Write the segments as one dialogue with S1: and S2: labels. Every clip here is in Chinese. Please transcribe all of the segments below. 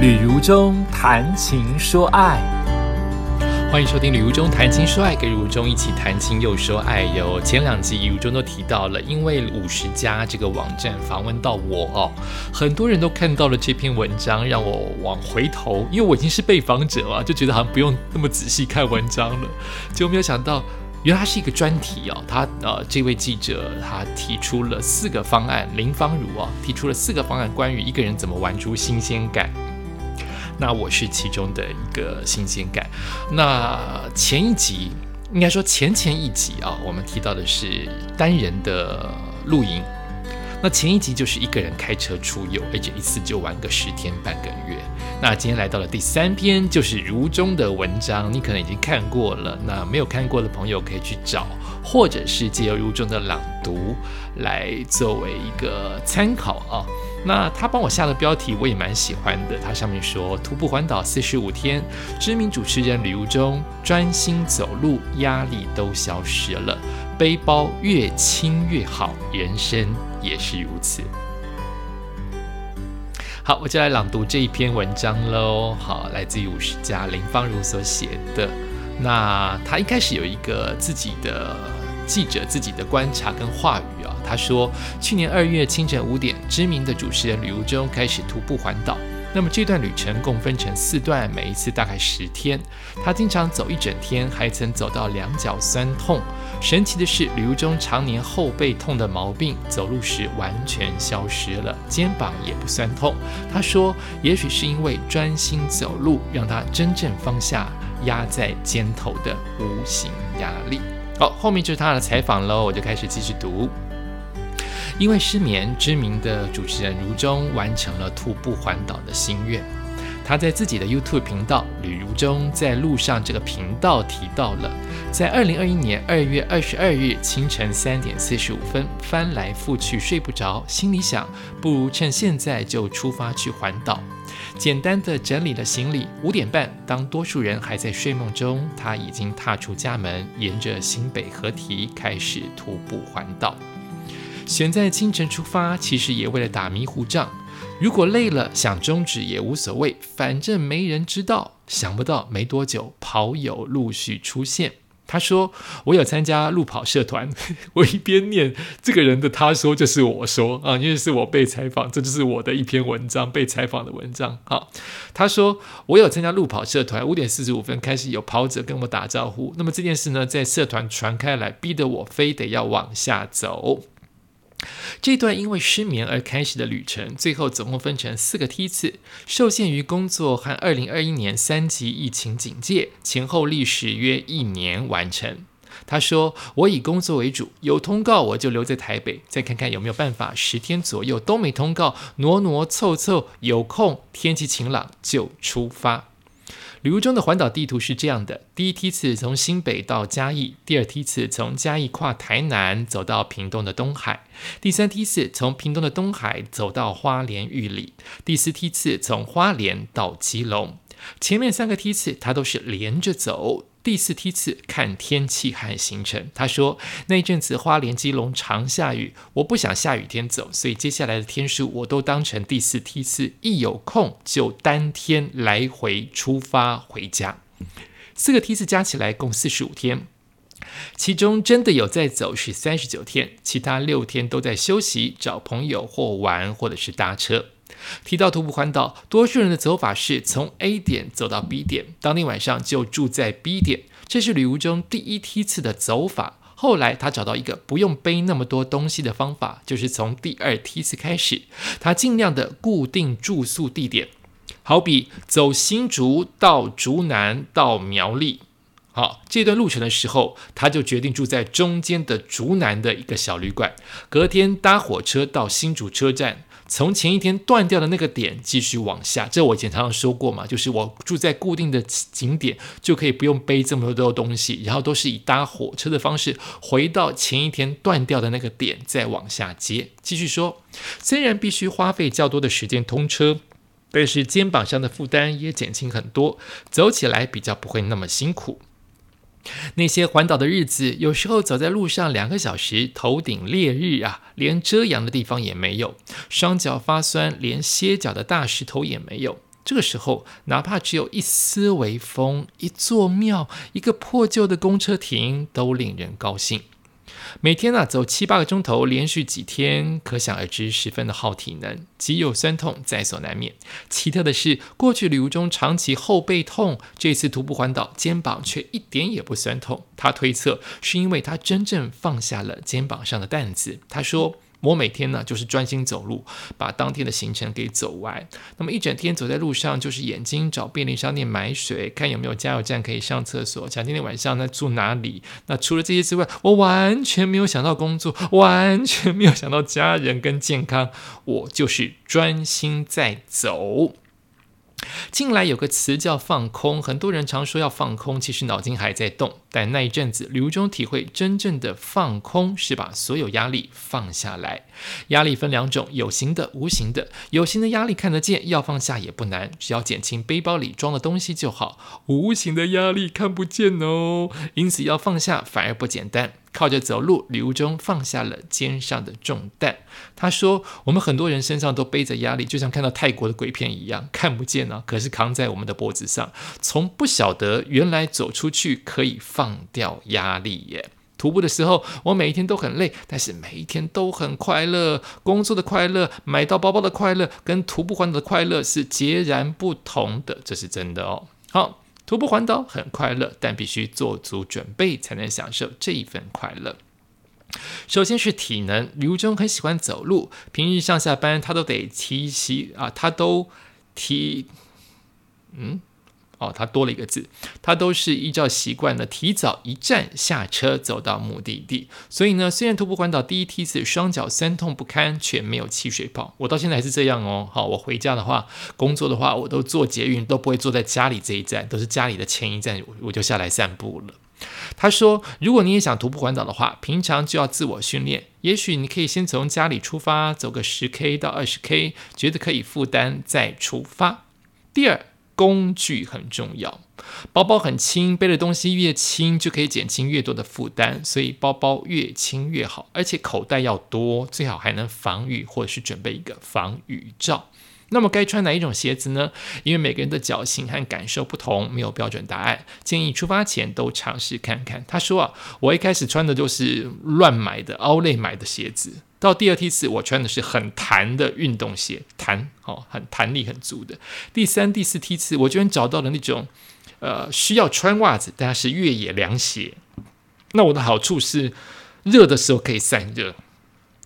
S1: 旅如中谈情说爱，
S2: 欢迎收听《旅如中谈情说爱》，跟如中一起谈情又说爱哟。前两集如中都提到了，因为五十家这个网站访问到我哦，很多人都看到了这篇文章，让我往回头，因为我已经是被访者了，就觉得好像不用那么仔细看文章了，结果没有想到。原来是一个专题哦，他呃，这位记者他提出了四个方案，林芳如啊提出了四个方案，关于一个人怎么玩出新鲜感。那我是其中的一个新鲜感。那前一集应该说前前一集啊，我们提到的是单人的露营。那前一集就是一个人开车出游，而且一次就玩个十天半个月。那今天来到了第三篇，就是如中的文章，你可能已经看过了。那没有看过的朋友可以去找，或者是借由如中的朗读来作为一个参考啊。那他帮我下的标题我也蛮喜欢的，他上面说徒步环岛四十五天，知名主持人旅游中专心走路，压力都消失了，背包越轻越好，人生也是如此。好，我就来朗读这一篇文章喽。好，来自于五十家林芳如所写的。那他一开始有一个自己的记者自己的观察跟话语啊。他说，去年二月清晨五点，知名的主持人吕如中开始徒步环岛。那么这段旅程共分成四段，每一次大概十天。他经常走一整天，还曾走到两脚酸痛。神奇的是，吕如中常年后背痛的毛病，走路时完全消失了，肩膀也不酸痛。他说，也许是因为专心走路，让他真正放下压在肩头的无形压力。好，后面就是他的采访喽，我就开始继续读。因为失眠，知名的主持人如中完成了徒步环岛的心愿。他在自己的 YouTube 频道“旅途中在路上”这个频道提到了，在二零二一年二月二十二日清晨三点四十五分翻来覆去睡不着，心里想，不如趁现在就出发去环岛。简单的整理了行李，五点半，当多数人还在睡梦中，他已经踏出家门，沿着新北河堤开始徒步环岛。选在清晨出发，其实也为了打迷糊仗。如果累了想终止也无所谓，反正没人知道。想不到没多久，跑友陆续出现。他说：“我有参加路跑社团。”我一边念这个人的他说，就是我说啊，因为是我被采访，这就是我的一篇文章，被采访的文章。好，他说：“我有参加路跑社团，五点四十五分开始有跑者跟我打招呼。那么这件事呢，在社团传开来，逼得我非得要往下走。”这段因为失眠而开始的旅程，最后总共分成四个梯次，受限于工作和二零二一年三级疫情警戒，前后历时约一年完成。他说：“我以工作为主，有通告我就留在台北，再看看有没有办法十天左右都没通告，挪挪凑凑，有空天气晴朗就出发。”旅游中的环岛地图是这样的：第一梯次从新北到嘉义，第二梯次从嘉义跨台南走到屏东的东海，第三梯次从屏东的东海走到花莲玉里，第四梯次从花莲到基隆。前面三个梯次它都是连着走。第四梯次看天气和行程。他说那阵子花莲基隆常下雨，我不想下雨天走，所以接下来的天数我都当成第四梯次，一有空就当天来回出发回家。四个梯次加起来共四十五天，其中真的有在走是三十九天，其他六天都在休息、找朋友或玩，或者是搭车。提到徒步环岛，多数人的走法是从 A 点走到 B 点，当天晚上就住在 B 点。这是旅途中第一梯次的走法。后来他找到一个不用背那么多东西的方法，就是从第二梯次开始，他尽量的固定住宿地点，好比走新竹到竹南到苗栗。好，这段路程的时候，他就决定住在中间的竹南的一个小旅馆，隔天搭火车到新竹车站。从前一天断掉的那个点继续往下，这我以前常常说过嘛，就是我住在固定的景点，就可以不用背这么多东西，然后都是以搭火车的方式回到前一天断掉的那个点，再往下接。继续说，虽然必须花费较多的时间通车，但是肩膀上的负担也减轻很多，走起来比较不会那么辛苦。那些环岛的日子，有时候走在路上两个小时，头顶烈日啊，连遮阳的地方也没有，双脚发酸，连歇脚的大石头也没有。这个时候，哪怕只有一丝微风，一座庙，一个破旧的公车亭，都令人高兴。每天呢走七八个钟头，连续几天，可想而知，十分的耗体能，肌肉酸痛在所难免。奇特的是，过去旅游中长期后背痛，这次徒步环岛，肩膀却一点也不酸痛。他推测是因为他真正放下了肩膀上的担子。他说。我每天呢就是专心走路，把当天的行程给走完。那么一整天走在路上，就是眼睛找便利商店买水，看有没有加油站可以上厕所，想今天晚上呢住哪里。那除了这些之外，我完全没有想到工作，完全没有想到家人跟健康，我就是专心在走。近来有个词叫放空，很多人常说要放空，其实脑筋还在动。但那一阵子，旅途中体会真正的放空，是把所有压力放下来。压力分两种，有形的、无形的。有形的压力看得见，要放下也不难，只要减轻背包里装的东西就好。无形的压力看不见哦，因此要放下反而不简单。靠着走路，旅途中放下了肩上的重担。他说：“我们很多人身上都背着压力，就像看到泰国的鬼片一样，看不见呢，可是扛在我们的脖子上。从不晓得原来走出去可以放掉压力耶。徒步的时候，我每一天都很累，但是每一天都很快乐。工作的快乐，买到包包的快乐，跟徒步环岛的快乐是截然不同的，这是真的哦。好。”徒步环岛很快乐，但必须做足准备才能享受这一份快乐。首先是体能，刘中很喜欢走路，平日上下班他都得提起啊，他都提，嗯。哦，他多了一个字，他都是依照习惯的提早一站下车走到目的地。所以呢，虽然徒步环岛第一梯次双脚酸痛不堪，却没有气水泡。我到现在还是这样哦。好，我回家的话，工作的话，我都坐捷运，都不会坐在家里这一站，都是家里的前一站，我就下来散步了。他说，如果你也想徒步环岛的话，平常就要自我训练。也许你可以先从家里出发，走个十 K 到二十 K，觉得可以负担再出发。第二。工具很重要，包包很轻，背的东西越轻就可以减轻越多的负担，所以包包越轻越好，而且口袋要多，最好还能防雨或者是准备一个防雨罩。那么该穿哪一种鞋子呢？因为每个人的脚型和感受不同，没有标准答案，建议出发前都尝试看看。他说啊，我一开始穿的都是乱买的、奥类买的鞋子。到第二梯次，我穿的是很弹的运动鞋，弹哦，很弹力很足的。第三、第四梯次，我居然找到了那种，呃，需要穿袜子，但是越野凉鞋。那我的好处是，热的时候可以散热。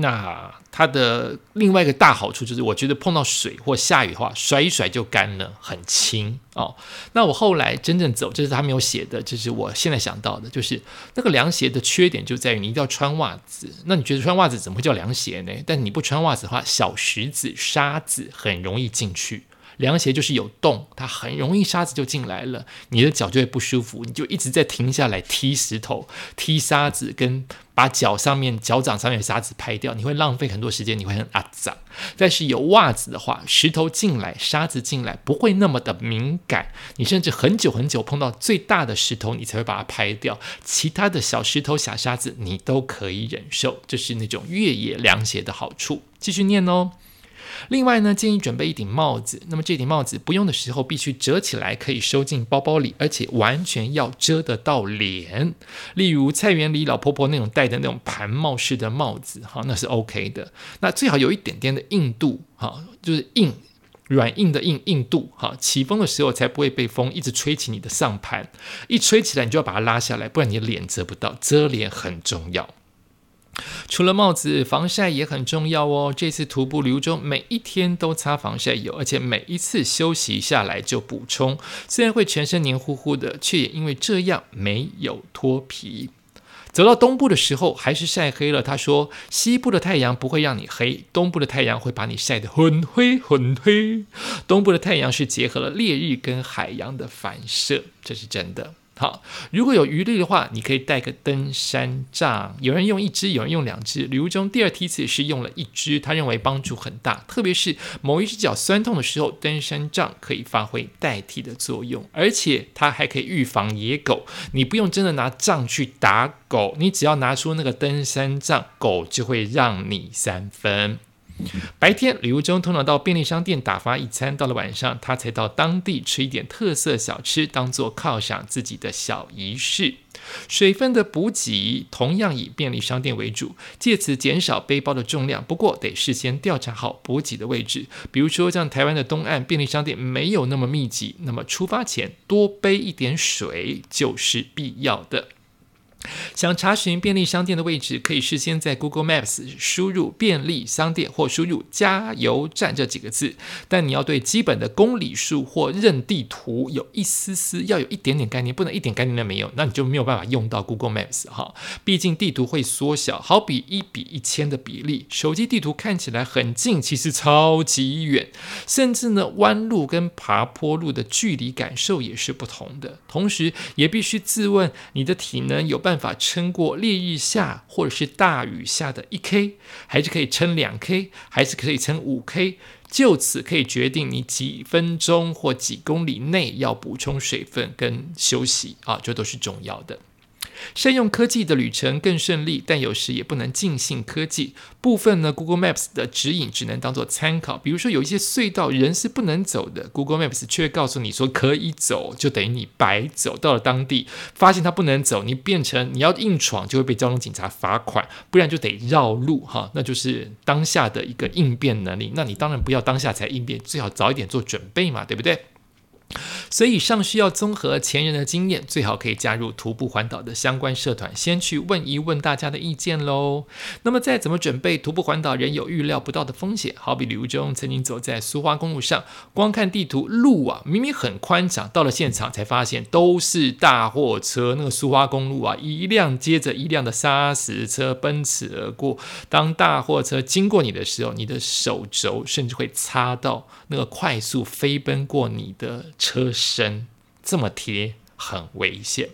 S2: 那它的另外一个大好处就是，我觉得碰到水或下雨的话，甩一甩就干了，很轻哦。那我后来真正走，这是他没有写的，这是我现在想到的，就是那个凉鞋的缺点就在于你一定要穿袜子。那你觉得穿袜子怎么会叫凉鞋呢？但你不穿袜子的话，小石子、沙子很容易进去。凉鞋就是有洞，它很容易沙子就进来了，你的脚就会不舒服，你就一直在停下来踢石头、踢沙子，跟把脚上面、脚掌上面的沙子拍掉，你会浪费很多时间，你会很阿脏。但是有袜子的话，石头进来、沙子进来不会那么的敏感，你甚至很久很久碰到最大的石头，你才会把它拍掉，其他的小石头、小沙子你都可以忍受，这是那种越野凉鞋的好处。继续念哦。另外呢，建议准备一顶帽子。那么这顶帽子不用的时候，必须折起来，可以收进包包里，而且完全要遮得到脸。例如菜园里老婆婆那种戴的那种盘帽式的帽子，哈，那是 OK 的。那最好有一点点的硬度，哈，就是硬软硬的硬硬度，哈，起风的时候才不会被风一直吹起你的上盘。一吹起来，你就要把它拉下来，不然你的脸遮不到。遮脸很重要。除了帽子，防晒也很重要哦。这次徒步旅途中，每一天都擦防晒油，而且每一次休息下来就补充。虽然会全身黏糊糊的，却也因为这样没有脱皮。走到东部的时候，还是晒黑了。他说：“西部的太阳不会让你黑，东部的太阳会把你晒得很灰很黑。东部的太阳是结合了烈日跟海洋的反射，这是真的。”好，如果有余力的话，你可以带个登山杖。有人用一支，有人用两支。旅途中第二梯次是用了一支，他认为帮助很大，特别是某一只脚酸痛的时候，登山杖可以发挥代替的作用，而且它还可以预防野狗。你不用真的拿杖去打狗，你只要拿出那个登山杖，狗就会让你三分。白天，吕如中通常到便利商店打发一餐，到了晚上，他才到当地吃一点特色小吃，当做犒赏自己的小仪式。水分的补给同样以便利商店为主，借此减少背包的重量。不过得事先调查好补给的位置，比如说像台湾的东岸便利商店没有那么密集，那么出发前多背一点水就是必要的。想查询便利商店的位置，可以事先在 Google Maps 输入“便利商店”或输入“加油站”这几个字。但你要对基本的公里数或认地图有一丝丝，要有一点点概念，不能一点概念都没有，那你就没有办法用到 Google Maps 哈。毕竟地图会缩小，好比一比一千的比例，手机地图看起来很近，其实超级远。甚至呢，弯路跟爬坡路的距离感受也是不同的。同时，也必须自问，你的体能有办法撑过烈日下或者是大雨下的一 K，还是可以撑两 K，还是可以撑五 K？就此可以决定你几分钟或几公里内要补充水分跟休息啊，这都是重要的。善用科技的旅程更顺利，但有时也不能尽信科技。部分呢，Google Maps 的指引只能当做参考。比如说，有一些隧道人是不能走的，Google Maps 却告诉你说可以走，就等于你白走。到了当地，发现它不能走，你变成你要硬闯，就会被交通警察罚款，不然就得绕路哈。那就是当下的一个应变能力。那你当然不要当下才应变，最好早一点做准备嘛，对不对？所以以上需要综合前人的经验，最好可以加入徒步环岛的相关社团，先去问一问大家的意见喽。那么再怎么准备徒步环岛，仍有预料不到的风险。好比刘中曾经走在苏花公路上，光看地图，路啊明明很宽敞，到了现场才发现都是大货车。那个苏花公路啊，一辆接着一辆的砂石车奔驰而过。当大货车经过你的时候，你的手肘甚至会擦到那个快速飞奔过你的。车身这么贴，很危险。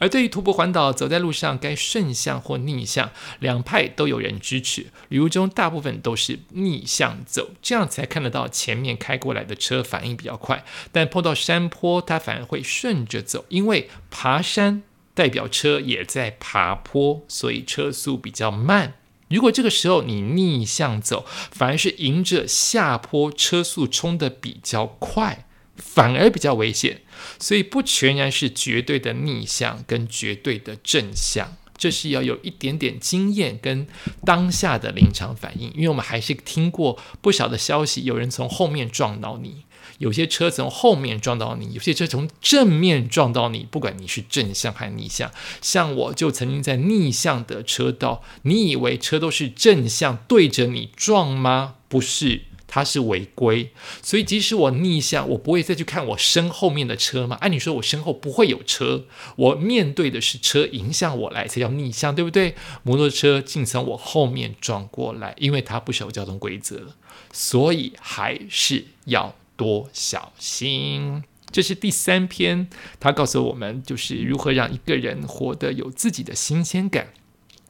S2: 而对于徒步环岛，走在路上该顺向或逆向，两派都有人支持。旅途中大部分都是逆向走，这样才看得到前面开过来的车反应比较快。但碰到山坡，它反而会顺着走，因为爬山代表车也在爬坡，所以车速比较慢。如果这个时候你逆向走，反而是迎着下坡，车速冲得比较快。反而比较危险，所以不全然是绝对的逆向跟绝对的正向，这是要有一点点经验跟当下的临场反应。因为我们还是听过不少的消息，有人从后面撞到你，有些车从后面撞到你，有些车从正面撞到你。不管你是正向还是逆向，像我就曾经在逆向的车道，你以为车都是正向对着你撞吗？不是。它是违规，所以即使我逆向，我不会再去看我身后面的车嘛？按理说，我身后不会有车，我面对的是车迎向我来才叫逆向，对不对？摩托车竟从我后面撞过来，因为它不守交通规则，所以还是要多小心。这是第三篇，他告诉我们就是如何让一个人活得有自己的新鲜感。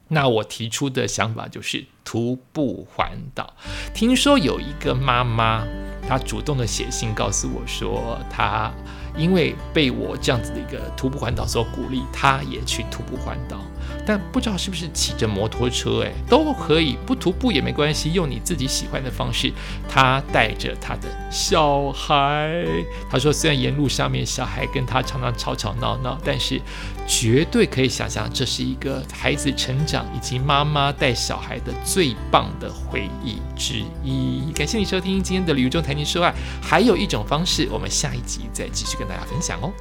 S2: 那我提出的想法就是徒步环岛。听说有一个妈妈，她主动的写信告诉我说，她因为被我这样子的一个徒步环岛所鼓励，她也去徒步环岛。但不知道是不是骑着摩托车，哎，都可以不徒步也没关系，用你自己喜欢的方式。他带着他的小孩，他说虽然沿路上面小孩跟他常常吵吵闹闹，但是绝对可以想象这是一个孩子成长以及妈妈带小孩的最棒的回忆之一。感谢你收听今天的旅游中谈情说爱，还有一种方式，我们下一集再继续跟大家分享哦。